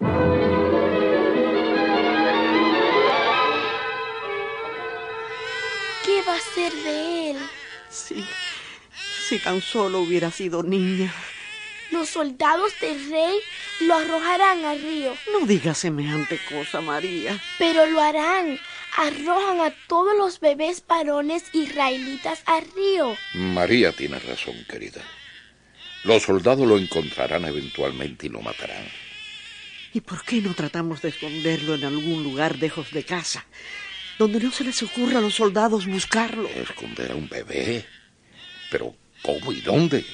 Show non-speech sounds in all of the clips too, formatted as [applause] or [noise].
¿Qué va a ser de él? Sí, si tan solo hubiera sido niña. Los soldados del rey lo arrojarán al río, No digas semejante cosa, María. pero lo harán. Arrojan a todos los bebés varones israelitas al río. María tiene razón, querida. Los soldados lo encontrarán eventualmente y lo matarán. ¿Y por qué no tratamos de esconderlo en algún lugar lejos de casa? Donde no se les ocurra a los soldados buscarlo. ¿Esconder a un bebé? ¿Pero cómo y dónde?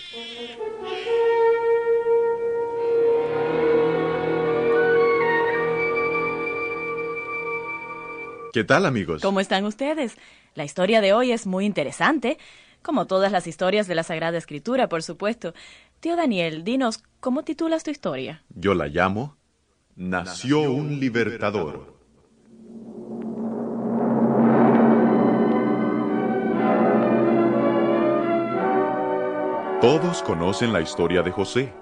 ¿Qué tal, amigos? ¿Cómo están ustedes? La historia de hoy es muy interesante, como todas las historias de la Sagrada Escritura, por supuesto. Tío Daniel, dinos, ¿cómo titulas tu historia? Yo la llamo Nació un libertador. Todos conocen la historia de José,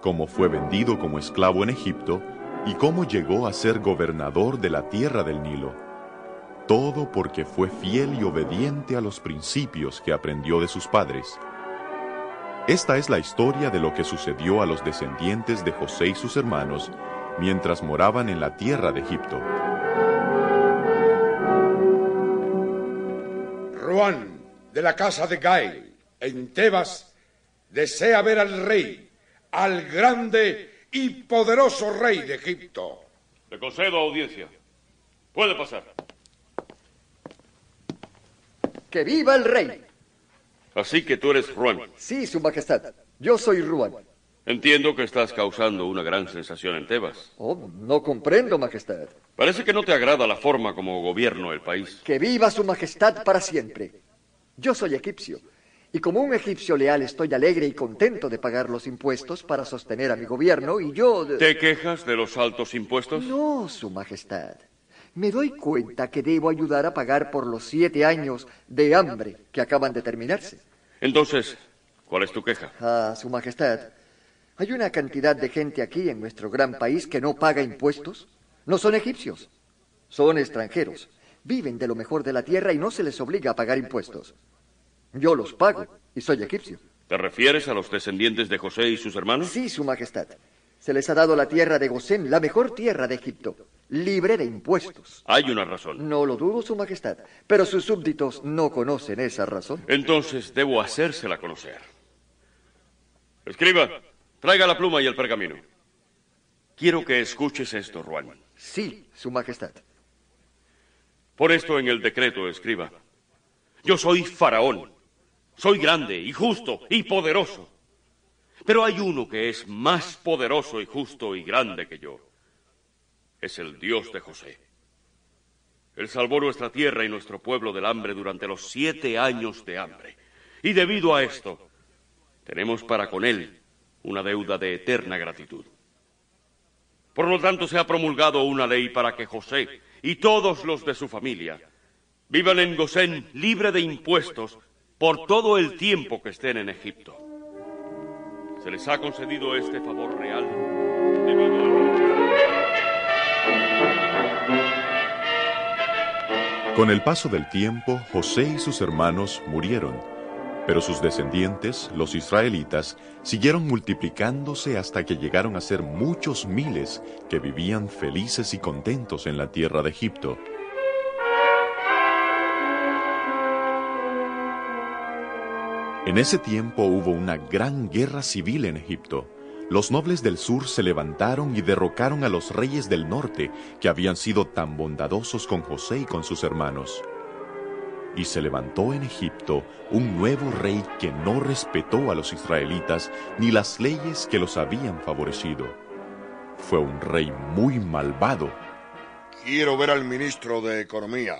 cómo fue vendido como esclavo en Egipto y cómo llegó a ser gobernador de la tierra del Nilo. Todo porque fue fiel y obediente a los principios que aprendió de sus padres. Esta es la historia de lo que sucedió a los descendientes de José y sus hermanos mientras moraban en la tierra de Egipto. Ruán, de la casa de Gael, en Tebas, desea ver al rey, al grande y poderoso rey de Egipto. Le concedo audiencia. Puede pasar. ¡Que viva el rey! Así que tú eres Juan. Sí, su majestad. Yo soy Ruan. Entiendo que estás causando una gran sensación en Tebas. Oh, no comprendo, majestad. Parece que no te agrada la forma como gobierno el país. Que viva su majestad para siempre. Yo soy egipcio. Y como un egipcio leal estoy alegre y contento de pagar los impuestos para sostener a mi gobierno y yo... ¿Te quejas de los altos impuestos? No, su majestad. Me doy cuenta que debo ayudar a pagar por los siete años de hambre que acaban de terminarse. Entonces, ¿cuál es tu queja? Ah, su majestad. Hay una cantidad de gente aquí en nuestro gran país que no paga impuestos. No son egipcios, son extranjeros. Viven de lo mejor de la tierra y no se les obliga a pagar impuestos. Yo los pago y soy egipcio. ¿Te refieres a los descendientes de José y sus hermanos? Sí, su majestad. Se les ha dado la tierra de Gosén, la mejor tierra de Egipto, libre de impuestos. Hay una razón. No lo dudo, su majestad, pero sus súbditos no conocen esa razón. Entonces debo hacérsela conocer. Escriba, traiga la pluma y el pergamino. Quiero que escuches esto, Juan. Sí, su majestad. Por esto en el decreto escriba. Yo soy faraón. Soy grande y justo y poderoso. Pero hay uno que es más poderoso y justo y grande que yo. Es el Dios de José. Él salvó nuestra tierra y nuestro pueblo del hambre durante los siete años de hambre. Y debido a esto, tenemos para con Él una deuda de eterna gratitud. Por lo tanto, se ha promulgado una ley para que José y todos los de su familia vivan en Gosén libre de impuestos por todo el tiempo que estén en Egipto. Se les ha concedido este favor real debido a... Con el paso del tiempo, José y sus hermanos murieron, Pero sus descendientes, los israelitas, siguieron multiplicándose hasta que llegaron a ser muchos miles que vivían felices y contentos en la tierra de Egipto. En ese tiempo hubo una gran guerra civil en Egipto. Los nobles del sur se levantaron y derrocaron a los reyes del norte, que habían sido tan bondadosos con José y con sus hermanos. Y se levantó en Egipto un nuevo rey que no respetó a los israelitas ni las leyes que los habían favorecido. Fue un rey muy malvado. Quiero ver al ministro de Economía.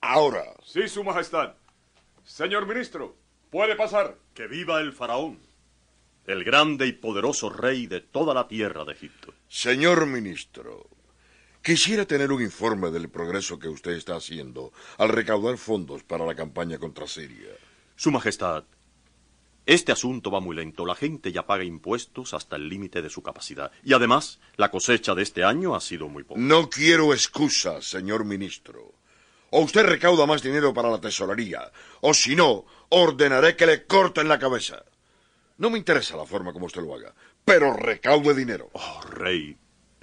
Ahora. Sí, Su Majestad. Señor ministro, puede pasar. Que viva el faraón, el grande y poderoso rey de toda la tierra de Egipto. Señor ministro, quisiera tener un informe del progreso que usted está haciendo al recaudar fondos para la campaña contra Siria. Su Majestad, este asunto va muy lento. La gente ya paga impuestos hasta el límite de su capacidad. Y además, la cosecha de este año ha sido muy poca. No quiero excusas, señor ministro. O usted recauda más dinero para la tesorería, o si no, ordenaré que le corten la cabeza. No me interesa la forma como usted lo haga, pero recaude dinero. Oh, rey,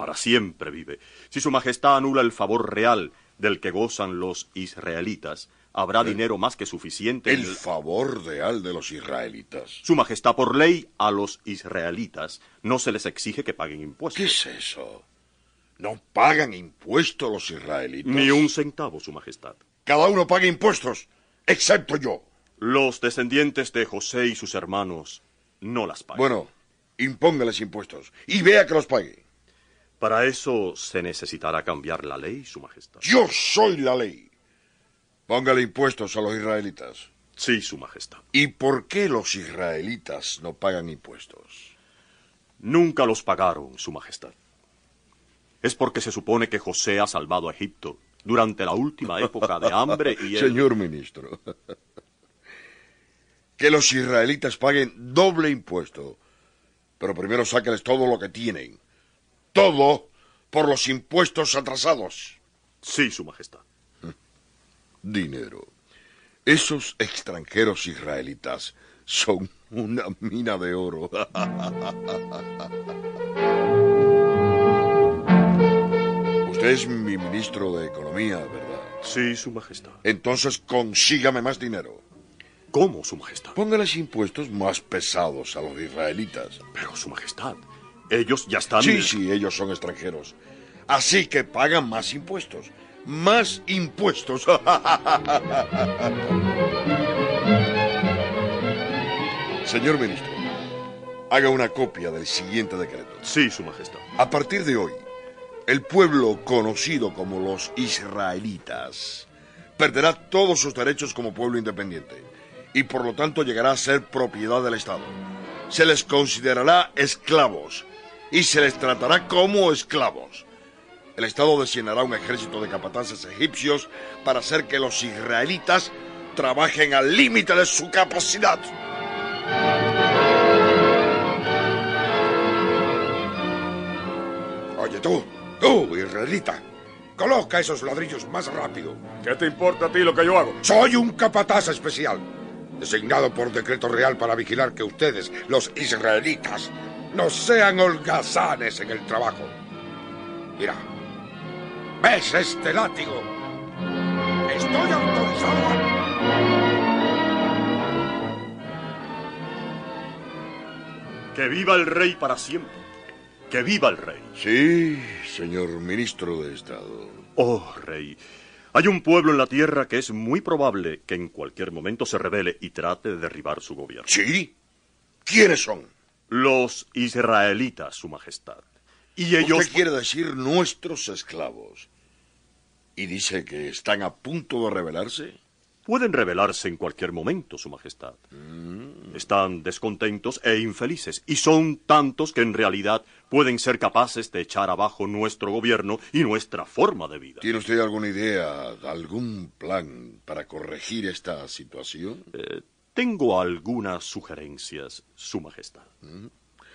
para siempre vive. Si su majestad anula el favor real del que gozan los israelitas, habrá dinero más que suficiente. en ¿El favor real de los israelitas? Su majestad, por ley, a los israelitas no se les exige que paguen impuestos. ¿Qué es eso? ¿No pagan impuestos los israelitas? Ni un centavo, su majestad. Cada uno paga impuestos, excepto yo. Los descendientes de José y sus hermanos no las pagan. Bueno, impóngales impuestos y vea que los pague. Para eso se necesitará cambiar la ley, su majestad. Yo soy la ley. Póngale impuestos a los israelitas. Sí, su majestad. ¿Y por qué los israelitas no pagan impuestos? Nunca los pagaron, su majestad. Es porque se supone que José ha salvado a Egipto durante la última época de hambre y él... [laughs] Señor ministro, [laughs] que los israelitas paguen doble impuesto, pero primero sáquenles todo lo que tienen. Todo por los impuestos atrasados. Sí, su majestad. Dinero. Esos extranjeros israelitas son una mina de oro. [laughs] Usted es mi ministro de Economía, ¿verdad? Sí, su majestad. Entonces consígame más dinero. ¿Cómo, su majestad? Póngales impuestos más pesados a los israelitas. Pero, su majestad, ellos ya están... Sí, sí, ellos son extranjeros. Así que pagan más impuestos. Más impuestos. [laughs] Señor ministro, haga una copia del siguiente decreto. Sí, su majestad. A partir de hoy, el pueblo conocido como los israelitas perderá todos sus derechos como pueblo independiente y por lo tanto llegará a ser propiedad del Estado. Se les considerará esclavos y se les tratará como esclavos. El Estado designará un ejército de capataces egipcios para hacer que los israelitas trabajen al límite de su capacidad. Oye tú, tú, israelita, coloca esos ladrillos más rápido. ¿Qué te importa a ti lo que yo hago? Soy un capataz especial, designado por decreto real para vigilar que ustedes, los israelitas, no sean holgazanes en el trabajo. Mira, ¿ves este látigo? Estoy autorizado. Que viva el rey para siempre. Que viva el rey. Sí, señor ministro de Estado. Oh, rey. Hay un pueblo en la tierra que es muy probable que en cualquier momento se rebele y trate de derribar su gobierno. ¿Sí? ¿Quiénes son? Los israelitas, su majestad. Y ellos... Usted quiere decir nuestros esclavos. ¿Y dice que están a punto de rebelarse? Pueden rebelarse en cualquier momento, Su Majestad. Están descontentos e infelices, y son tantos que en realidad pueden ser capaces de echar abajo nuestro gobierno y nuestra forma de vida. ¿Tiene usted alguna idea, algún plan para corregir esta situación? Eh, tengo algunas sugerencias, Su Majestad.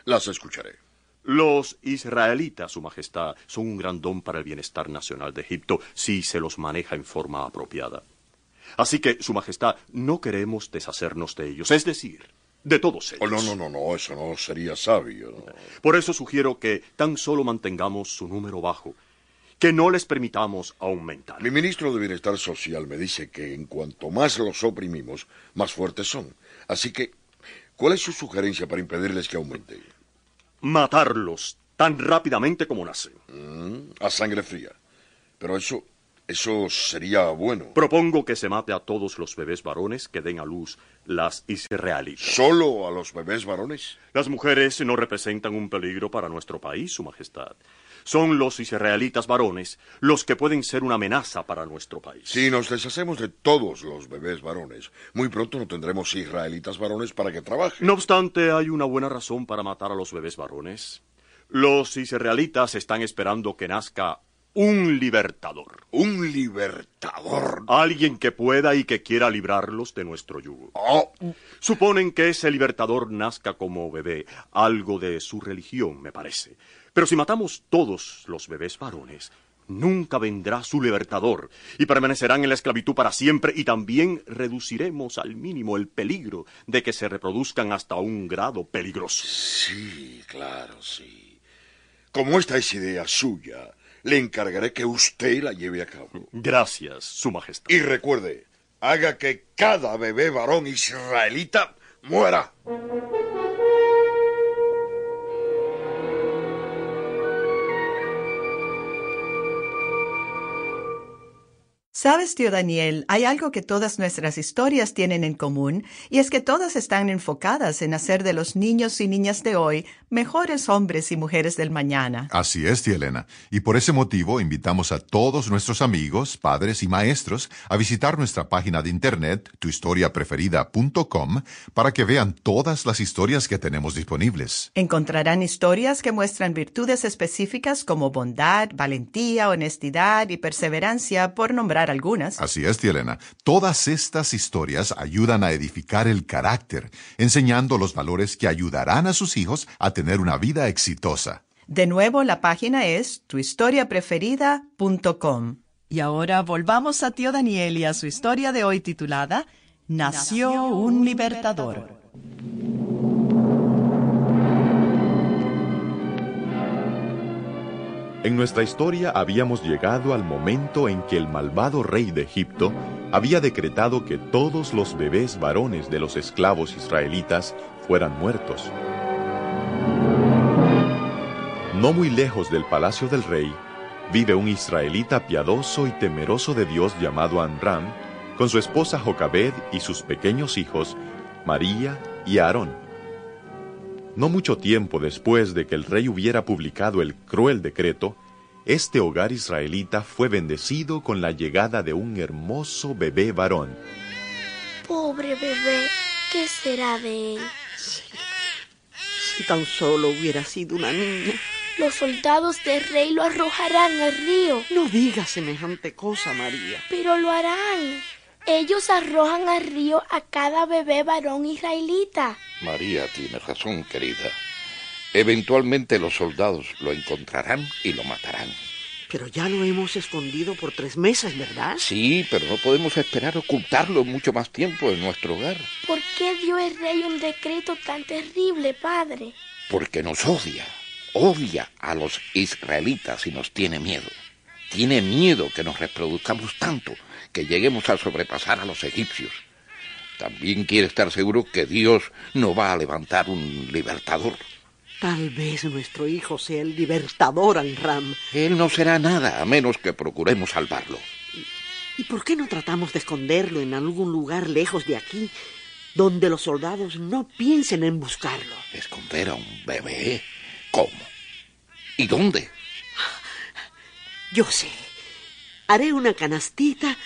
Las escucharé. Los israelitas, Su Majestad, son un gran don para el bienestar nacional de Egipto si se los maneja en forma apropiada. Así que, Su Majestad, no queremos deshacernos de ellos, es decir, de todos ellos. Oh, no, no, no, no, eso no sería sabio. ¿no? Por eso sugiero que tan solo mantengamos su número bajo, que no les permitamos aumentar. Mi ministro de Bienestar Social me dice que en cuanto más los oprimimos, más fuertes son. Así que, ¿cuál es su sugerencia para impedirles que aumenten? Matarlos tan rápidamente como nacen. Mm, a sangre fría. Pero eso, eso sería bueno. Propongo que se mate a todos los bebés varones que den a luz las israelitas. ¿Solo a los bebés varones? Las mujeres no representan un peligro para nuestro país, Su Majestad. Son los israelitas varones los que pueden ser una amenaza para nuestro país. Si nos deshacemos de todos los bebés varones, muy pronto no tendremos israelitas varones para que trabajen. No obstante, hay una buena razón para matar a los bebés varones. Los israelitas están esperando que nazca un libertador. ¿Un libertador? Alguien que pueda y que quiera librarlos de nuestro yugo. Oh. Suponen que ese libertador nazca como bebé, algo de su religión, me parece. Pero si matamos todos los bebés varones, nunca vendrá su libertador y permanecerán en la esclavitud para siempre y también reduciremos al mínimo el peligro de que se reproduzcan hasta un grado peligroso. Sí, claro, sí. Como esta es idea suya, le encargaré que usted la lleve a cabo. Gracias, Su Majestad. Y recuerde, haga que cada bebé varón israelita muera. Sabes, tío Daniel, hay algo que todas nuestras historias tienen en común, y es que todas están enfocadas en hacer de los niños y niñas de hoy mejores hombres y mujeres del mañana. Así es, tía Elena. Y por ese motivo invitamos a todos nuestros amigos, padres y maestros a visitar nuestra página de internet, tuhistoriapreferida.com, para que vean todas las historias que tenemos disponibles. Encontrarán historias que muestran virtudes específicas como bondad, valentía, honestidad y perseverancia, por nombrar algunas. Así es, tía Elena. Todas estas historias ayudan a edificar el carácter, enseñando los valores que ayudarán a sus hijos a tener una vida exitosa. De nuevo, la página es tuhistoriapreferida.com. Y ahora volvamos a tío Daniel y a su historia de hoy titulada Nació un libertador. En nuestra historia habíamos llegado al momento en que el malvado rey de Egipto había decretado que todos los bebés varones de los esclavos israelitas fueran muertos. No muy lejos del palacio del rey, vive un israelita piadoso y temeroso de Dios llamado Amram, con su esposa Jocabed y sus pequeños hijos, María y Aarón. No mucho tiempo después de que el rey hubiera publicado el cruel decreto, este hogar israelita fue bendecido con la llegada de un hermoso bebé varón. Pobre bebé, ¿qué será de él? Si tan solo hubiera sido una niña. Los soldados del rey lo arrojarán al río. No digas semejante cosa, María. Pero lo harán. Ellos arrojan al río a cada bebé varón israelita. María tiene razón, querida. Eventualmente los soldados lo encontrarán y lo matarán. Pero ya lo hemos escondido por tres meses, ¿verdad? Sí, pero no podemos esperar ocultarlo mucho más tiempo en nuestro hogar. ¿Por qué dio el rey un decreto tan terrible, padre? Porque nos odia. Odia a los israelitas y nos tiene miedo. Tiene miedo que nos reproduzcamos tanto que lleguemos a sobrepasar a los egipcios. También quiere estar seguro que Dios no va a levantar un libertador. Tal vez nuestro hijo sea el libertador, Amram. Él no será nada a menos que procuremos salvarlo. ¿Y por qué no tratamos de esconderlo en algún lugar lejos de aquí, donde los soldados no piensen en buscarlo? ¿Esconder a un bebé? ¿Cómo? ¿Y dónde? Yo sé. Haré una canastita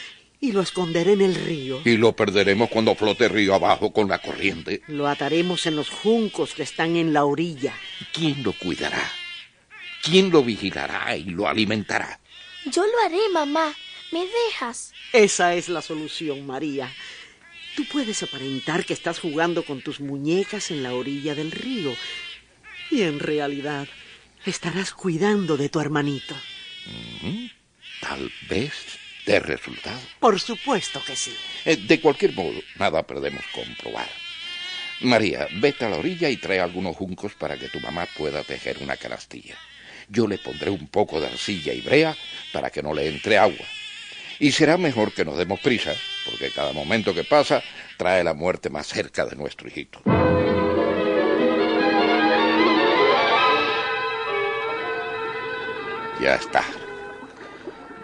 y lo esconderé en el río. Y lo perderemos cuando flote río abajo con la corriente. Lo ataremos en los juncos que están en la orilla. ¿Quién lo cuidará? ¿Quién lo vigilará y lo alimentará? Yo lo haré, mamá. ¿Me dejas? Esa es la solución, María. Tú puedes aparentar que estás jugando con tus muñecas en la orilla del río. Y en realidad estarás cuidando de tu hermanito. Mm, Tal vez ¿De resultado? Por supuesto que sí. Eh, de cualquier modo, nada perdemos comprobar. María, vete a la orilla y trae algunos juncos para que tu mamá pueda tejer una canastilla. Yo le pondré un poco de arcilla y brea para que no le entre agua. Y será mejor que nos demos prisa, porque cada momento que pasa trae la muerte más cerca de nuestro hijito. Ya está.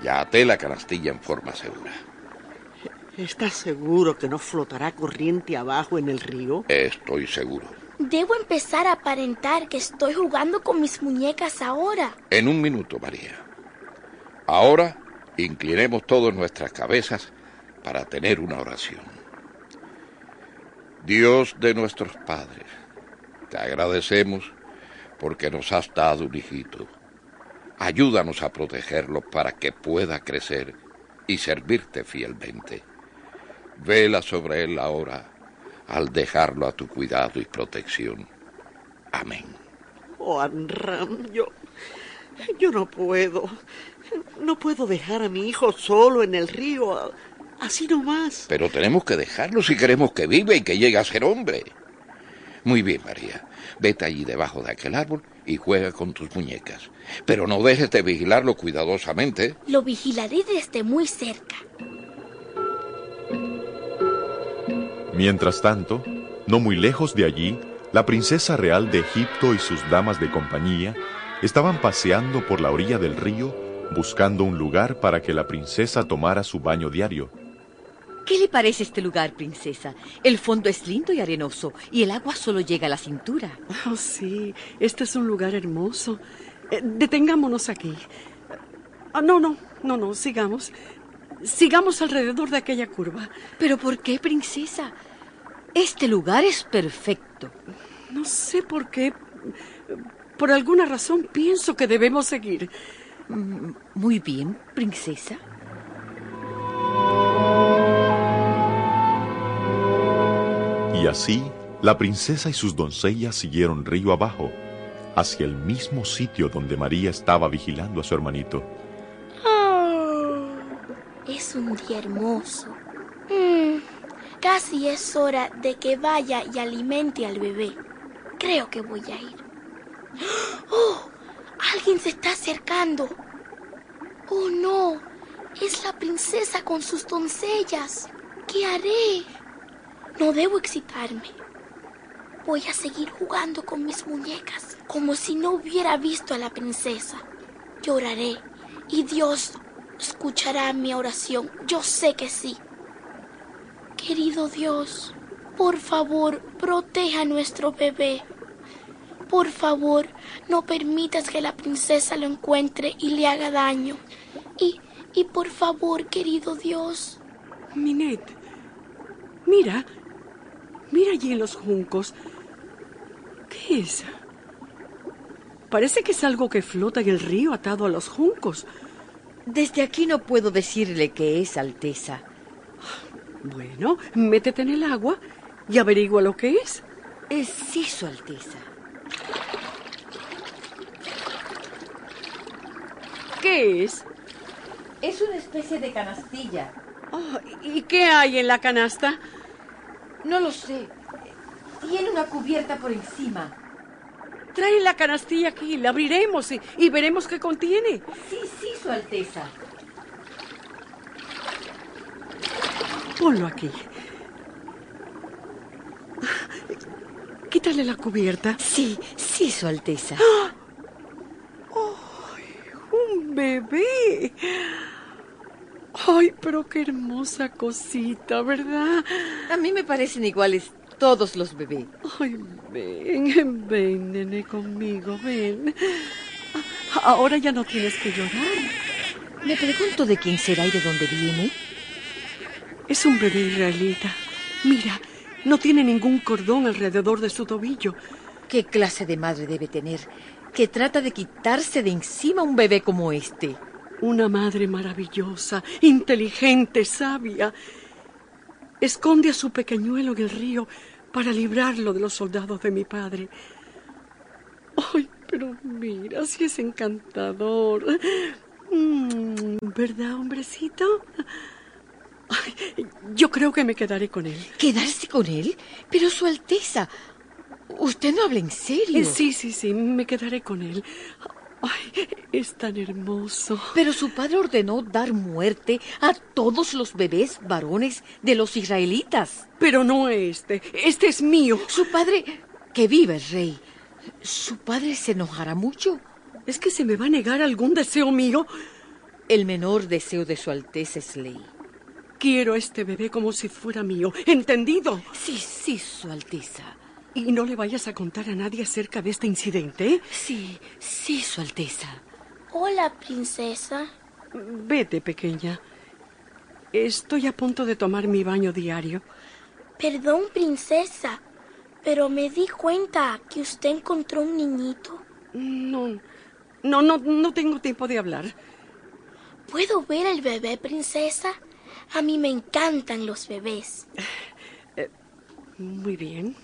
Ya até la canastilla en forma segura. ¿Estás seguro que no flotará corriente abajo en el río? Estoy seguro. Debo empezar a aparentar que estoy jugando con mis muñecas ahora. En un minuto, María. Ahora inclinemos todas nuestras cabezas para tener una oración. Dios de nuestros padres, te agradecemos porque nos has dado un hijito. Ayúdanos a protegerlo para que pueda crecer y servirte fielmente. Vela sobre él ahora al dejarlo a tu cuidado y protección. Amén. Oh, Anram, yo. Yo no puedo. No puedo dejar a mi hijo solo en el río. Así nomás. Pero tenemos que dejarlo si queremos que viva y que llegue a ser hombre. Muy bien, María. Vete allí debajo de aquel árbol y juega con tus muñecas. Pero no dejes de vigilarlo cuidadosamente. Lo vigilaré desde muy cerca. Mientras tanto, no muy lejos de allí, la princesa real de Egipto y sus damas de compañía estaban paseando por la orilla del río buscando un lugar para que la princesa tomara su baño diario. ¿Qué le parece este lugar, princesa? El fondo es lindo y arenoso y el agua solo llega a la cintura. Oh, sí, este es un lugar hermoso. Eh, detengámonos aquí. Ah, no, no, no, no, sigamos. Sigamos alrededor de aquella curva. ¿Pero por qué, princesa? Este lugar es perfecto. No sé por qué. Por alguna razón pienso que debemos seguir. Mm, muy bien, princesa. Y así, la princesa y sus doncellas siguieron río abajo, hacia el mismo sitio donde María estaba vigilando a su hermanito. Oh, es un día hermoso. Mm, casi es hora de que vaya y alimente al bebé. Creo que voy a ir. ¡Oh! Alguien se está acercando. Oh, no. Es la princesa con sus doncellas. ¿Qué haré? No debo excitarme. Voy a seguir jugando con mis muñecas, como si no hubiera visto a la princesa. Lloraré y Dios escuchará mi oración. Yo sé que sí. Querido Dios, por favor, proteja a nuestro bebé. Por favor, no permitas que la princesa lo encuentre y le haga daño. Y, y por favor, querido Dios. Minet, mira, mira allí en los juncos. ¿Qué es? Parece que es algo que flota en el río atado a los juncos. Desde aquí no puedo decirle qué es, Alteza. Bueno, métete en el agua y averigua lo que es. Es sí, Su Alteza. ¿Qué es? Es una especie de canastilla. Oh, ¿Y qué hay en la canasta? No lo sé. Tiene una cubierta por encima. Trae la canastilla aquí, la abriremos y, y veremos qué contiene. Sí, sí, Su Alteza. Ponlo aquí. Quítale la cubierta. Sí, sí, Su Alteza. ¡Ah! ¡Un bebé! Ay, pero qué hermosa cosita, ¿verdad? A mí me parecen iguales todos los bebés. Ay, ven, ven, nene, conmigo, ven. Ahora ya no tienes que llorar. Me pregunto de quién será y de dónde viene. Es un bebé israelita. Mira, no tiene ningún cordón alrededor de su tobillo. ¿Qué clase de madre debe tener que trata de quitarse de encima un bebé como este? Una madre maravillosa, inteligente, sabia. Esconde a su pequeñuelo en el río para librarlo de los soldados de mi padre. Ay, pero mira, si es encantador. Mm, ¿Verdad, hombrecito? Ay, yo creo que me quedaré con él. ¿Quedarse con él? Pero Su Alteza, usted no habla en serio. Eh, sí, sí, sí, me quedaré con él. Ay, es tan hermoso. Pero su padre ordenó dar muerte a todos los bebés varones de los israelitas. Pero no este. Este es mío. Su padre... Que vive el rey. ¿Su padre se enojará mucho? ¿Es que se me va a negar algún deseo mío? El menor deseo de Su Alteza es ley. Quiero a este bebé como si fuera mío. ¿Entendido? Sí, sí, Su Alteza. Y no le vayas a contar a nadie acerca de este incidente. ¿eh? Sí, sí, Su Alteza. Hola, princesa. Vete, pequeña. Estoy a punto de tomar mi baño diario. Perdón, princesa, pero me di cuenta que usted encontró un niñito. No, no, no, no tengo tiempo de hablar. ¿Puedo ver el bebé, princesa? A mí me encantan los bebés. Eh, muy bien.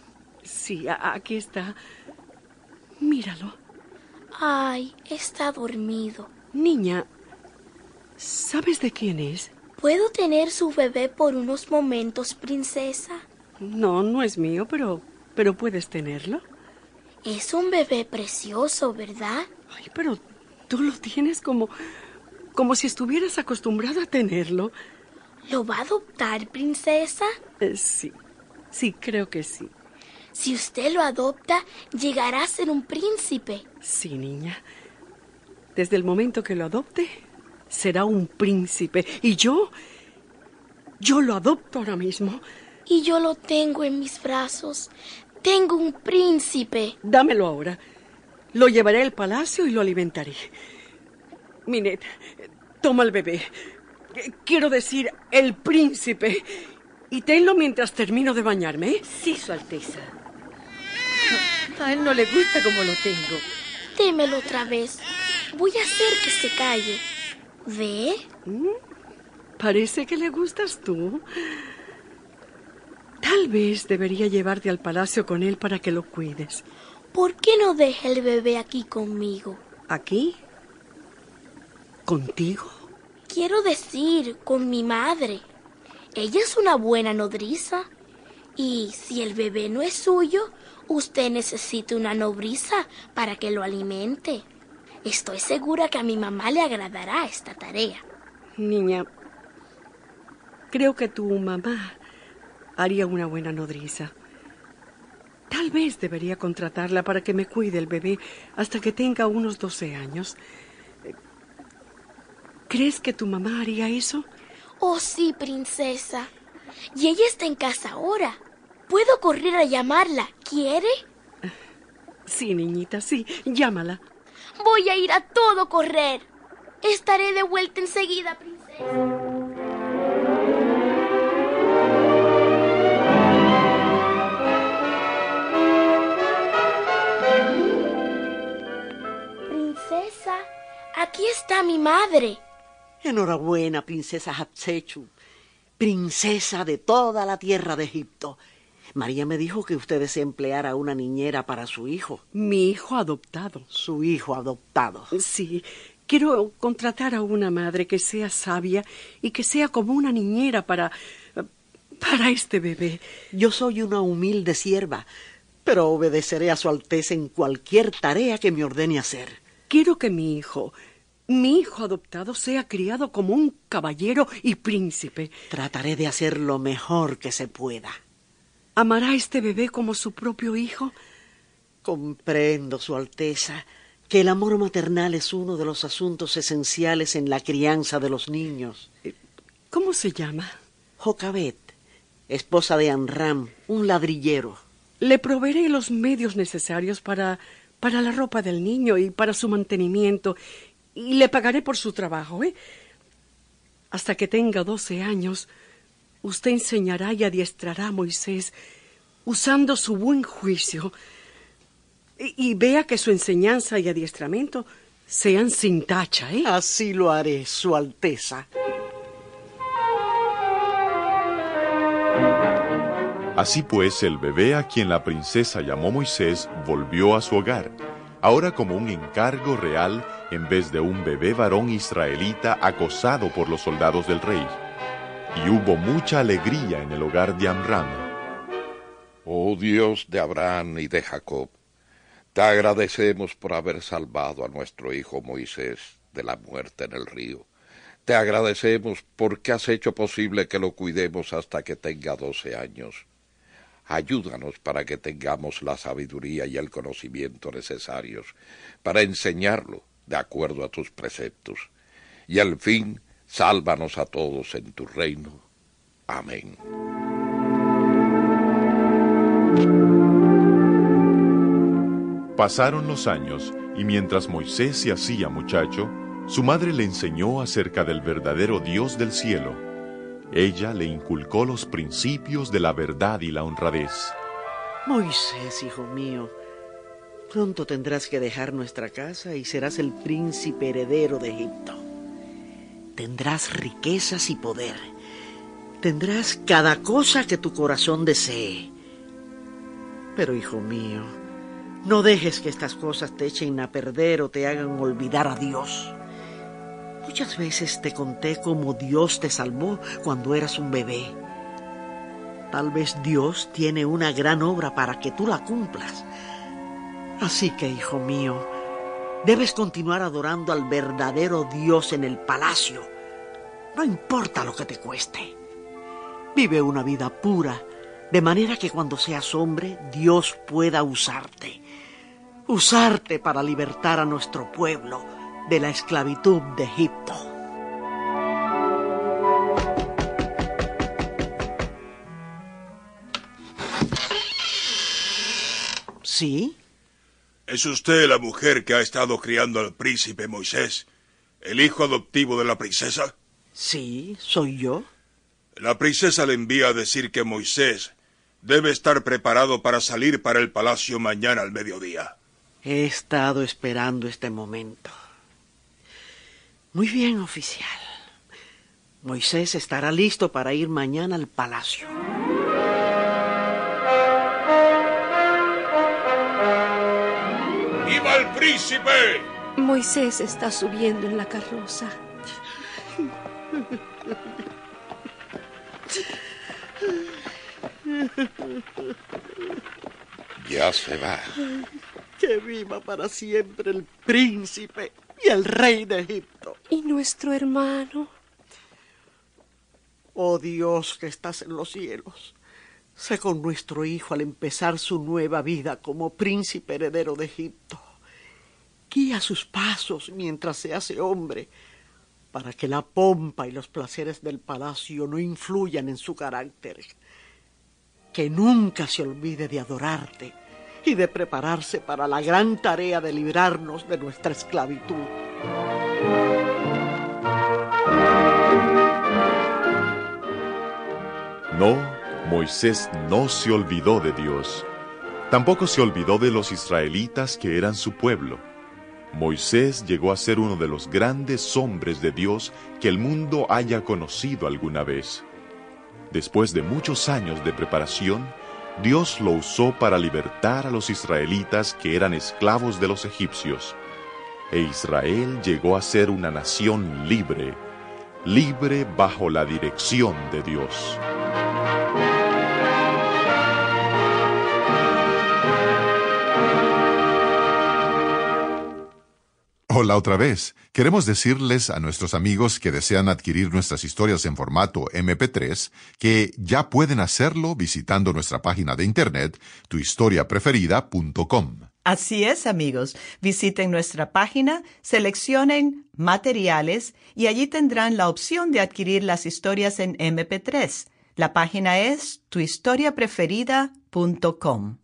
Sí, aquí está. Míralo. Ay, está dormido. Niña, ¿sabes de quién es? ¿Puedo tener su bebé por unos momentos, princesa? No, no es mío, pero, pero puedes tenerlo. Es un bebé precioso, ¿verdad? Ay, pero tú lo tienes como, como si estuvieras acostumbrada a tenerlo. ¿Lo va a adoptar, princesa? Eh, sí, sí, creo que sí. Si usted lo adopta, llegará a ser un príncipe. Sí, niña. Desde el momento que lo adopte, será un príncipe. Y yo, yo lo adopto ahora mismo. Y yo lo tengo en mis brazos. Tengo un príncipe. Dámelo ahora. Lo llevaré al palacio y lo alimentaré. Minet, toma el bebé. Quiero decir, el príncipe. Y tenlo mientras termino de bañarme. Sí, Su Alteza. A él no le gusta como lo tengo. Démelo otra vez. Voy a hacer que se calle. ¿Ve? ¿Mm? Parece que le gustas tú. Tal vez debería llevarte al palacio con él para que lo cuides. ¿Por qué no deja el bebé aquí conmigo? ¿Aquí? ¿Contigo? Quiero decir, con mi madre. Ella es una buena nodriza. Y si el bebé no es suyo, usted necesita una nodriza para que lo alimente. Estoy segura que a mi mamá le agradará esta tarea. Niña, creo que tu mamá haría una buena nodriza. Tal vez debería contratarla para que me cuide el bebé hasta que tenga unos 12 años. ¿Crees que tu mamá haría eso? Oh, sí, princesa. Y ella está en casa ahora. Puedo correr a llamarla. ¿Quiere? Sí, niñita, sí. Llámala. Voy a ir a todo correr. Estaré de vuelta enseguida, princesa. Princesa, aquí está mi madre. Enhorabuena, princesa Hatsechu, princesa de toda la tierra de Egipto. María me dijo que usted desea emplear a una niñera para su hijo. Mi hijo adoptado. Su hijo adoptado. Sí. Quiero contratar a una madre que sea sabia y que sea como una niñera para. para este bebé. Yo soy una humilde sierva, pero obedeceré a su Alteza en cualquier tarea que me ordene hacer. Quiero que mi hijo, mi hijo adoptado, sea criado como un caballero y príncipe. Trataré de hacer lo mejor que se pueda. ¿Amará a este bebé como su propio hijo? Comprendo, Su Alteza, que el amor maternal es uno de los asuntos esenciales en la crianza de los niños. ¿Cómo se llama? Jocabet, esposa de Anram, un ladrillero. Le proveeré los medios necesarios para, para la ropa del niño y para su mantenimiento, y le pagaré por su trabajo, ¿eh? Hasta que tenga doce años, usted enseñará y adiestrará a Moisés usando su buen juicio. Y, y, vea que su enseñanza y adiestramiento sean sin tacha, ¿eh? Así lo haré, Su Alteza. Así pues, el bebé a quien la princesa llamó Moisés volvió a su hogar, ahora como un encargo real en vez de un bebé varón israelita acosado por los soldados del rey. Y hubo mucha alegría en el hogar de Amram. Oh Dios de Abraham y de Jacob, te agradecemos por haber salvado a nuestro hijo Moisés de la muerte en el río. Te agradecemos porque has hecho posible que lo cuidemos hasta que tenga doce años. Ayúdanos para que tengamos la sabiduría y el conocimiento necesarios para enseñarlo de acuerdo a tus preceptos. Y al fin, sálvanos a todos en tu reino. Amén. Pasaron los años y mientras Moisés se hacía muchacho, su madre le enseñó acerca del verdadero Dios del cielo. Ella le inculcó los principios de la verdad y la honradez. Moisés, hijo mío, pronto tendrás que dejar nuestra casa y serás el príncipe heredero de Egipto. Tendrás riquezas y poder. Tendrás cada cosa que tu corazón desee. Pero, hijo mío, no dejes que estas cosas te echen a perder o te hagan olvidar a Dios. Muchas veces te conté cómo Dios te salvó cuando eras un bebé. Tal vez Dios tiene una gran obra para que tú la cumplas. Así que, hijo mío, debes continuar adorando al verdadero Dios en el palacio. No importa lo que te cueste. Vive una vida pura, de manera que cuando seas hombre, Dios pueda usarte. Usarte para libertar a nuestro pueblo de la esclavitud de Egipto. ¿Sí? ¿Es usted la mujer que ha estado criando al príncipe Moisés, el hijo adoptivo de la princesa? Sí, soy yo. La princesa le envía a decir que Moisés debe estar preparado para salir para el palacio mañana al mediodía. He estado esperando este momento. Muy bien, oficial. Moisés estará listo para ir mañana al palacio. Príncipe! Moisés está subiendo en la carroza. Ya se va. Que viva para siempre el príncipe y el rey de Egipto. ¿Y nuestro hermano? Oh Dios que estás en los cielos, sé con nuestro hijo al empezar su nueva vida como príncipe heredero de Egipto. Guía sus pasos mientras se hace hombre, para que la pompa y los placeres del palacio no influyan en su carácter. Que nunca se olvide de adorarte y de prepararse para la gran tarea de librarnos de nuestra esclavitud. No, Moisés no se olvidó de Dios. Tampoco se olvidó de los israelitas que eran su pueblo. Moisés llegó a ser uno de los grandes hombres de Dios que el mundo haya conocido alguna vez. Después de muchos años de preparación, Dios lo usó para libertar a los israelitas que eran esclavos de los egipcios. E Israel llegó a ser una nación libre, libre bajo la dirección de Dios. Hola otra vez. Queremos decirles a nuestros amigos que desean adquirir nuestras historias en formato MP3 que ya pueden hacerlo visitando nuestra página de internet tuhistoriapreferida.com. Así es, amigos. Visiten nuestra página, seleccionen materiales y allí tendrán la opción de adquirir las historias en MP3. La página es tuhistoriapreferida.com.